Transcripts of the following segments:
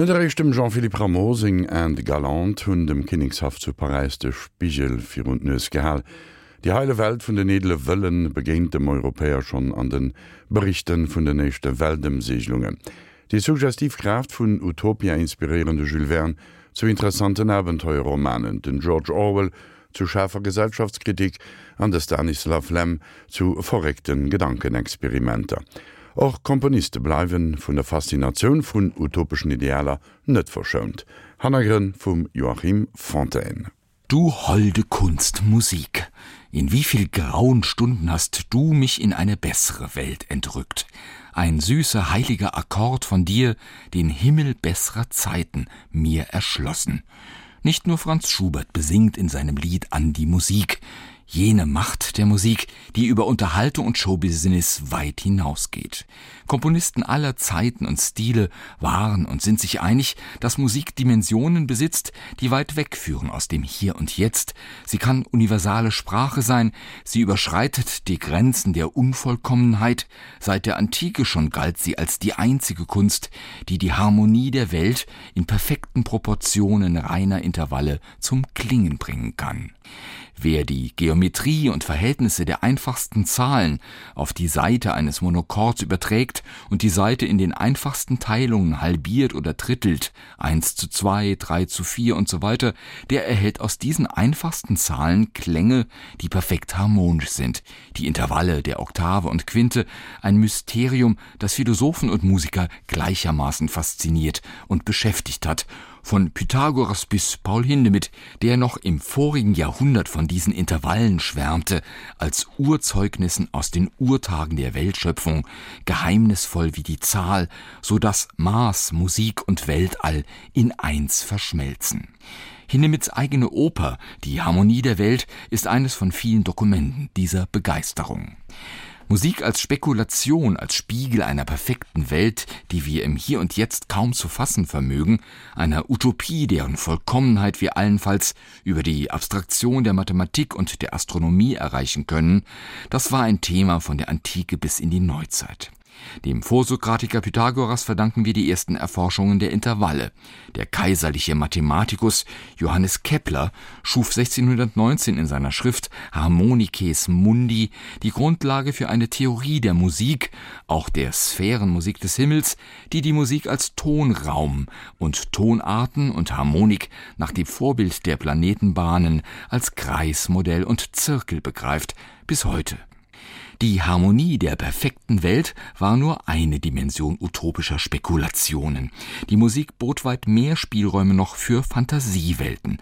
Nëderrechtem Jean-Philippe Ramosing en de Galant hunn dem Kiningshaft zu Parisis de Spichel fir und nes gehall. Die heile Welt vun de edle Wëllen begéint dem Europäer schon an den Berichten vun de nechte Weltdemsiedlungen. Die Suggestivkraft vun Utopia inspirierende Jules Verne zu interessanten Abenteuerromanen, den George Orwell zu schärfer Gesellschaftskritik an der Stanislav Lem zu verrekten Gedankenexperimenter. Och Komponiste bleiwen vun der Faszination vun utopischen Idealer net verschont. Hannagren vum Joachim Fontaine. Du holde Kunst Musik. In wie viel grauen Stunden hast du mich in eine bessere Welt entrückt. Ein süßer heiliger Akkord von dir, den Himmel besserer Zeiten mir erschlossen. Nicht nur Franz Schubert besingt in seinem Lied an die Musik, jene Macht der Musik, die über Unterhaltung und Showbusiness weit hinausgeht. Komponisten aller Zeiten und Stile waren und sind sich einig, dass Musik Dimensionen besitzt, die weit wegführen aus dem Hier und Jetzt. Sie kann universale Sprache sein, sie überschreitet die Grenzen der Unvollkommenheit. Seit der Antike schon galt sie als die einzige Kunst, die die Harmonie der Welt in perfekten Proportionen reiner Intervalle zum Klingen bringen kann. Wer die Geometrie und Verhältnisse der einfachsten Zahlen auf die Seite eines Monokords überträgt und die Seite in den einfachsten Teilungen halbiert oder drittelt, 1 zu 2, 3 zu 4 und so weiter, der erhält aus diesen einfachsten Zahlen Klänge, die perfekt harmonisch sind. Die Intervalle der Oktave und Quinte, ein Mysterium, das Philosophen und Musiker gleichermaßen fasziniert und beschäftigt hat von Pythagoras bis Paul Hindemith, der noch im vorigen Jahrhundert von diesen Intervallen schwärmte, als Urzeugnissen aus den Urtagen der Weltschöpfung, geheimnisvoll wie die Zahl, so dass Maß, Musik und Weltall in eins verschmelzen. Hindemiths eigene Oper, die Harmonie der Welt, ist eines von vielen Dokumenten dieser Begeisterung. Musik als Spekulation, als Spiegel einer perfekten Welt, die wir im Hier und Jetzt kaum zu fassen vermögen, einer Utopie, deren Vollkommenheit wir allenfalls über die Abstraktion der Mathematik und der Astronomie erreichen können, das war ein Thema von der Antike bis in die Neuzeit. Dem Vorsokratiker Pythagoras verdanken wir die ersten Erforschungen der Intervalle. Der kaiserliche Mathematikus Johannes Kepler schuf 1619 in seiner Schrift Harmonices Mundi die Grundlage für eine Theorie der Musik, auch der Sphärenmusik des Himmels, die die Musik als Tonraum und Tonarten und Harmonik nach dem Vorbild der Planetenbahnen als Kreismodell und Zirkel begreift bis heute. Die Harmonie der perfekten Welt war nur eine Dimension utopischer Spekulationen. Die Musik bot weit mehr Spielräume noch für Fantasiewelten.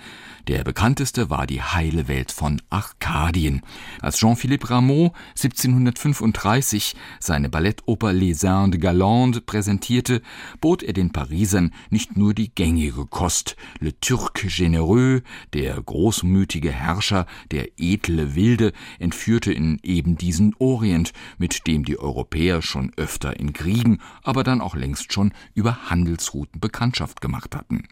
Der bekannteste war die heile Welt von Arkadien. Als Jean-Philippe Rameau 1735 seine Ballettoper Les Indes Galandes präsentierte, bot er den Parisern nicht nur die gängige Kost, le Turc généreux, der großmütige Herrscher, der edle Wilde, entführte in eben diesen Orient, mit dem die Europäer schon öfter in Kriegen, aber dann auch längst schon über Handelsrouten Bekanntschaft gemacht hatten.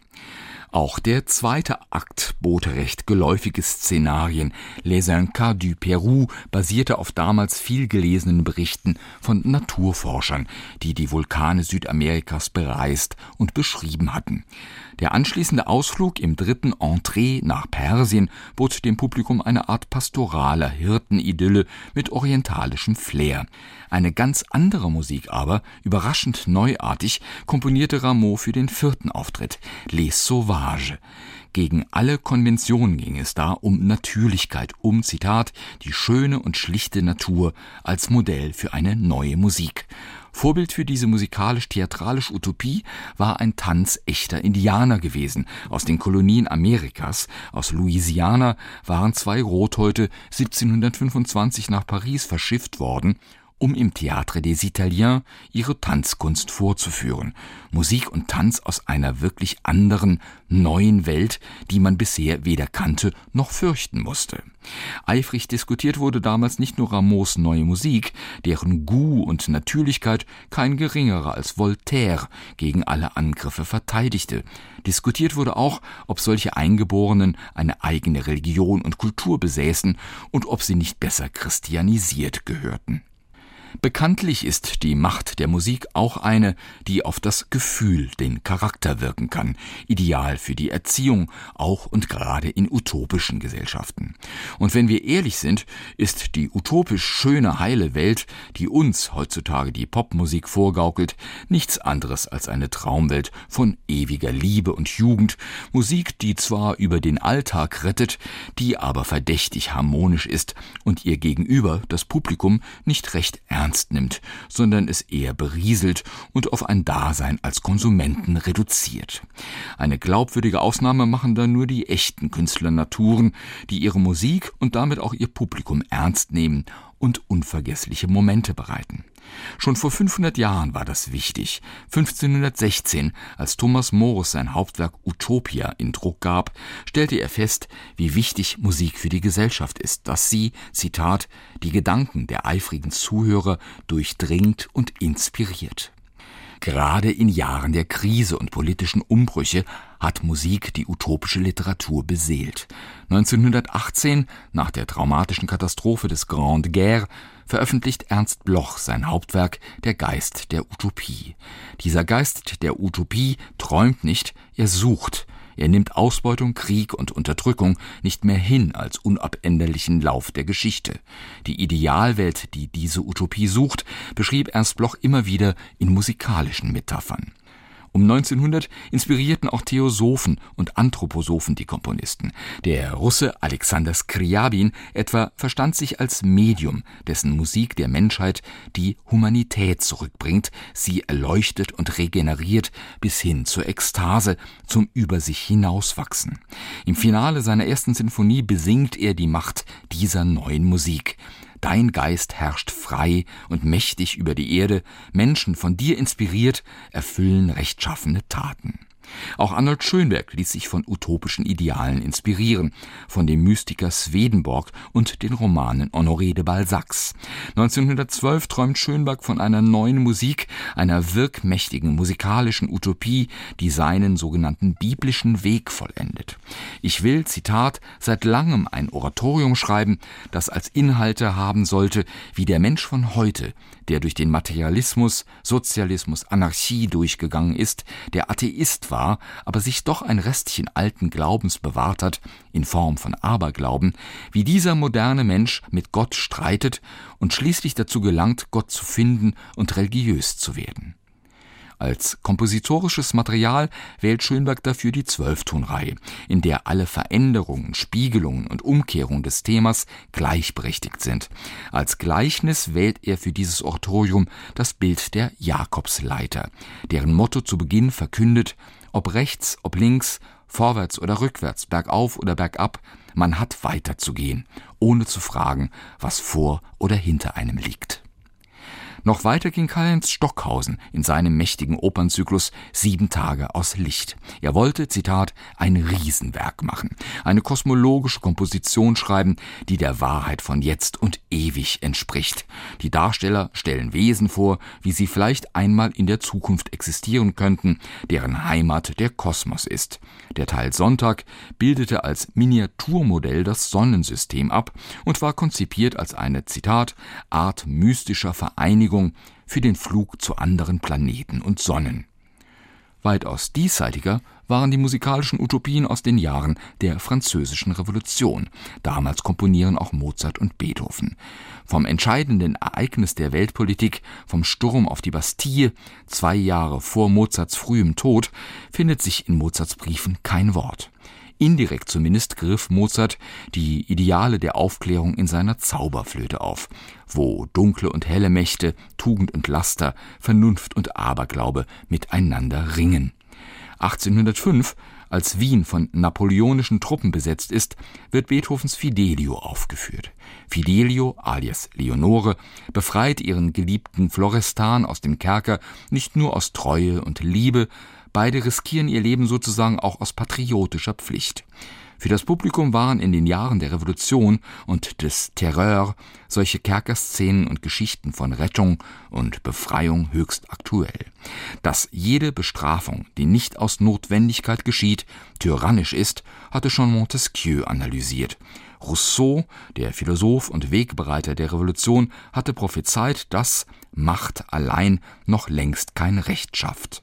Auch der zweite Akt bot recht geläufige Szenarien. Les Incas du Peru basierte auf damals viel gelesenen Berichten von Naturforschern, die die Vulkane Südamerikas bereist und beschrieben hatten. Der anschließende Ausflug im dritten Entree nach Persien bot dem Publikum eine Art pastoraler Hirtenidylle mit orientalischem Flair. Eine ganz andere Musik aber, überraschend neuartig, komponierte Rameau für den vierten Auftritt, Les Sauvages. Gegen alle Konventionen ging es da um Natürlichkeit, um Zitat, die schöne und schlichte Natur als Modell für eine neue Musik. Vorbild für diese musikalisch-theatralische Utopie war ein Tanz echter Indianer gewesen. Aus den Kolonien Amerikas, aus Louisiana, waren zwei Rothäute 1725 nach Paris verschifft worden um im Theatre des Italiens ihre Tanzkunst vorzuführen. Musik und Tanz aus einer wirklich anderen, neuen Welt, die man bisher weder kannte noch fürchten musste. Eifrig diskutiert wurde damals nicht nur Ramos neue Musik, deren Gu und Natürlichkeit kein geringerer als Voltaire gegen alle Angriffe verteidigte. Diskutiert wurde auch, ob solche Eingeborenen eine eigene Religion und Kultur besäßen und ob sie nicht besser christianisiert gehörten. Bekanntlich ist die Macht der Musik auch eine, die auf das Gefühl, den Charakter wirken kann, ideal für die Erziehung, auch und gerade in utopischen Gesellschaften. Und wenn wir ehrlich sind, ist die utopisch schöne heile Welt, die uns heutzutage die Popmusik vorgaukelt, nichts anderes als eine Traumwelt von ewiger Liebe und Jugend, Musik, die zwar über den Alltag rettet, die aber verdächtig harmonisch ist und ihr gegenüber das Publikum nicht recht ernst ernst nimmt, sondern es eher berieselt und auf ein Dasein als Konsumenten reduziert. Eine glaubwürdige Ausnahme machen dann nur die echten Künstlernaturen, die ihre Musik und damit auch ihr Publikum ernst nehmen und unvergessliche Momente bereiten. Schon vor 500 Jahren war das wichtig. 1516, als Thomas Morris sein Hauptwerk Utopia in Druck gab, stellte er fest, wie wichtig Musik für die Gesellschaft ist, dass sie, Zitat, die Gedanken der eifrigen Zuhörer durchdringt und inspiriert. Gerade in Jahren der Krise und politischen Umbrüche hat Musik die utopische Literatur beseelt. 1918, nach der traumatischen Katastrophe des Grande Guerre, veröffentlicht Ernst Bloch sein Hauptwerk Der Geist der Utopie. Dieser Geist der Utopie träumt nicht, er sucht, er nimmt Ausbeutung, Krieg und Unterdrückung nicht mehr hin als unabänderlichen Lauf der Geschichte. Die Idealwelt, die diese Utopie sucht, beschrieb Ernst Bloch immer wieder in musikalischen Metaphern. Um 1900 inspirierten auch Theosophen und Anthroposophen die Komponisten. Der Russe Alexander Skriabin etwa verstand sich als Medium, dessen Musik der Menschheit die Humanität zurückbringt, sie erleuchtet und regeneriert bis hin zur Ekstase, zum über sich hinauswachsen. Im Finale seiner ersten Sinfonie besingt er die Macht dieser neuen Musik. Dein Geist herrscht frei und mächtig über die Erde, Menschen von dir inspiriert erfüllen rechtschaffene Taten. Auch Arnold Schönberg ließ sich von utopischen Idealen inspirieren, von dem Mystiker Swedenborg und den Romanen Honoré de Balzacs. 1912 träumt Schönberg von einer neuen Musik, einer wirkmächtigen musikalischen Utopie, die seinen sogenannten biblischen Weg vollendet. Ich will, Zitat, seit langem ein Oratorium schreiben, das als Inhalte haben sollte, wie der Mensch von heute, der durch den Materialismus, Sozialismus, Anarchie durchgegangen ist, der Atheist war, aber sich doch ein Restchen alten Glaubens bewahrt hat, in Form von Aberglauben, wie dieser moderne Mensch mit Gott streitet und schließlich dazu gelangt, Gott zu finden und religiös zu werden. Als kompositorisches Material wählt Schönberg dafür die Zwölftonreihe, in der alle Veränderungen, Spiegelungen und Umkehrungen des Themas gleichberechtigt sind. Als Gleichnis wählt er für dieses Oratorium das Bild der Jakobsleiter, deren Motto zu Beginn verkündet, ob rechts, ob links, vorwärts oder rückwärts, bergauf oder bergab, man hat weiterzugehen, ohne zu fragen, was vor oder hinter einem liegt. Noch weiter ging Karl-Heinz Stockhausen in seinem mächtigen Opernzyklus Sieben Tage aus Licht. Er wollte, Zitat, ein Riesenwerk machen, eine kosmologische Komposition schreiben, die der Wahrheit von jetzt und ewig entspricht. Die Darsteller stellen Wesen vor, wie sie vielleicht einmal in der Zukunft existieren könnten, deren Heimat der Kosmos ist. Der Teil Sonntag bildete als Miniaturmodell das Sonnensystem ab und war konzipiert als eine, Zitat, Art mystischer Vereinigung Bewegung für den Flug zu anderen Planeten und Sonnen. Weitaus diesseitiger waren die musikalischen Utopien aus den Jahren der französischen Revolution. Damals komponieren auch Mozart und Beethoven. Vom entscheidenden Ereignis der Weltpolitik, vom Sturm auf die Bastille, zwei Jahre vor Mozarts frühem Tod, findet sich in Mozarts Briefen kein Wort. Indirekt zumindest griff Mozart die Ideale der Aufklärung in seiner Zauberflöte auf, wo dunkle und helle Mächte, Tugend und Laster, Vernunft und Aberglaube miteinander ringen. 1805 als Wien von napoleonischen Truppen besetzt ist, wird Beethovens Fidelio aufgeführt. Fidelio alias Leonore befreit ihren geliebten Florestan aus dem Kerker nicht nur aus Treue und Liebe, Beide riskieren ihr Leben sozusagen auch aus patriotischer Pflicht. Für das Publikum waren in den Jahren der Revolution und des Terreur solche Kerkerszenen und Geschichten von Rettung und Befreiung höchst aktuell. Dass jede Bestrafung, die nicht aus Notwendigkeit geschieht, tyrannisch ist, hatte schon Montesquieu analysiert. Rousseau, der Philosoph und Wegbereiter der Revolution, hatte prophezeit, dass Macht allein noch längst kein Recht schafft.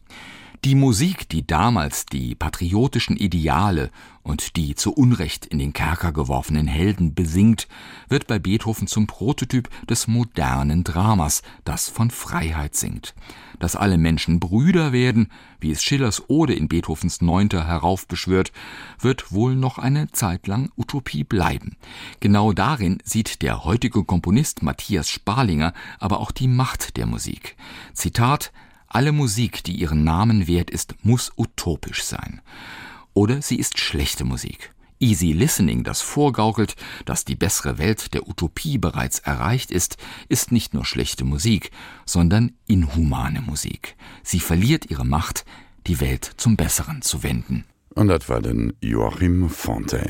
Die Musik, die damals die patriotischen Ideale und die zu Unrecht in den Kerker geworfenen Helden besingt, wird bei Beethoven zum Prototyp des modernen Dramas, das von Freiheit singt. Dass alle Menschen Brüder werden, wie es Schillers Ode in Beethovens Neunter heraufbeschwört, wird wohl noch eine Zeit lang Utopie bleiben. Genau darin sieht der heutige Komponist Matthias Sparlinger aber auch die Macht der Musik. Zitat alle Musik, die ihren Namen wert ist, muss utopisch sein. Oder sie ist schlechte Musik. Easy Listening, das vorgaukelt, dass die bessere Welt der Utopie bereits erreicht ist, ist nicht nur schlechte Musik, sondern inhumane Musik. Sie verliert ihre Macht, die Welt zum Besseren zu wenden. Und dat war den Joachim Fonte.